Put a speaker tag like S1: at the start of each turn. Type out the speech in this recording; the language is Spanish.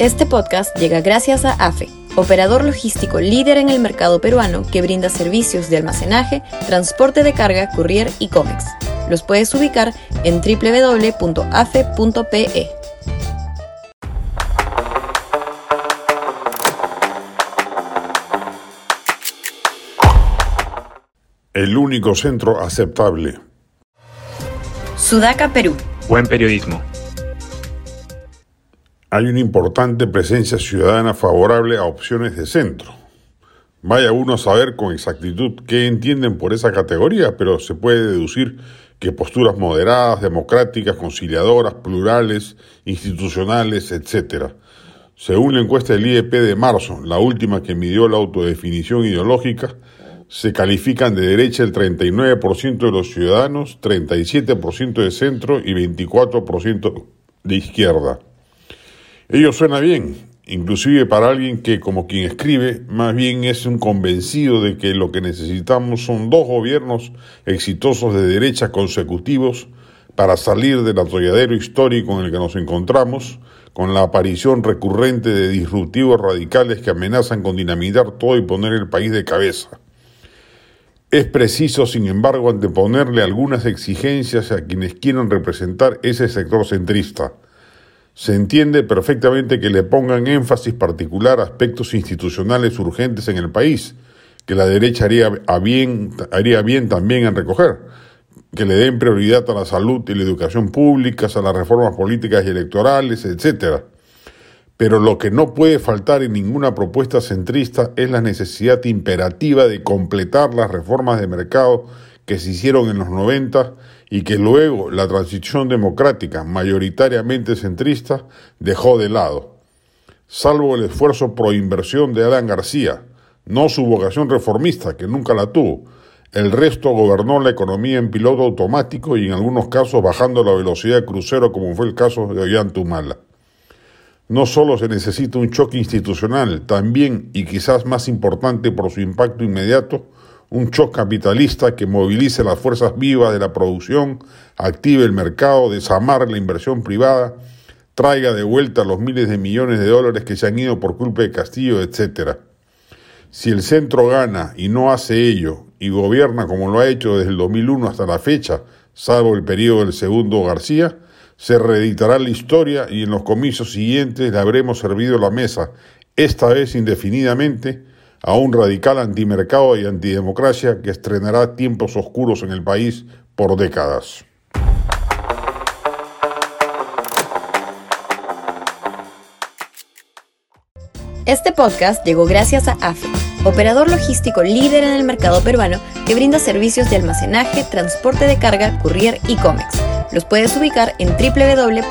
S1: Este podcast llega gracias a AFE, operador logístico líder en el mercado peruano que brinda servicios de almacenaje, transporte de carga, courier y cómics. Los puedes ubicar en www.afe.pe.
S2: El único centro aceptable.
S1: Sudaca, Perú.
S3: Buen periodismo.
S2: Hay una importante presencia ciudadana favorable a opciones de centro. Vaya uno a saber con exactitud qué entienden por esa categoría, pero se puede deducir que posturas moderadas, democráticas, conciliadoras, plurales, institucionales, etc. Según la encuesta del IEP de marzo, la última que midió la autodefinición ideológica, se califican de derecha el 39% de los ciudadanos, 37% de centro y 24% de izquierda. Ello suena bien, inclusive para alguien que, como quien escribe, más bien es un convencido de que lo que necesitamos son dos gobiernos exitosos de derecha consecutivos para salir del atolladero histórico en el que nos encontramos, con la aparición recurrente de disruptivos radicales que amenazan con dinamitar todo y poner el país de cabeza. Es preciso, sin embargo, anteponerle algunas exigencias a quienes quieran representar ese sector centrista. Se entiende perfectamente que le pongan énfasis particular a aspectos institucionales urgentes en el país, que la derecha haría, bien, bien también en recoger, que le den prioridad a la salud y la educación públicas, a las reformas políticas y electorales, etcétera. Pero lo que no puede faltar en ninguna propuesta centrista es la necesidad imperativa de completar las reformas de mercado que se hicieron en los 90 y que luego la transición democrática, mayoritariamente centrista, dejó de lado. Salvo el esfuerzo pro inversión de Alan García, no su vocación reformista, que nunca la tuvo. El resto gobernó la economía en piloto automático y en algunos casos bajando la velocidad de crucero, como fue el caso de Ollantumala. No solo se necesita un choque institucional, también, y quizás más importante por su impacto inmediato, un choque capitalista que movilice las fuerzas vivas de la producción, active el mercado, desamare la inversión privada, traiga de vuelta los miles de millones de dólares que se han ido por culpa de Castillo, etc. Si el centro gana y no hace ello, y gobierna como lo ha hecho desde el 2001 hasta la fecha, salvo el periodo del segundo García, se reeditará la historia y en los comicios siguientes le habremos servido la mesa, esta vez indefinidamente, a un radical antimercado y antidemocracia que estrenará tiempos oscuros en el país por décadas.
S1: Este podcast llegó gracias a AFE, operador logístico líder en el mercado peruano que brinda servicios de almacenaje, transporte de carga, courier y cómics los puedes ubicar en www.afe.pe.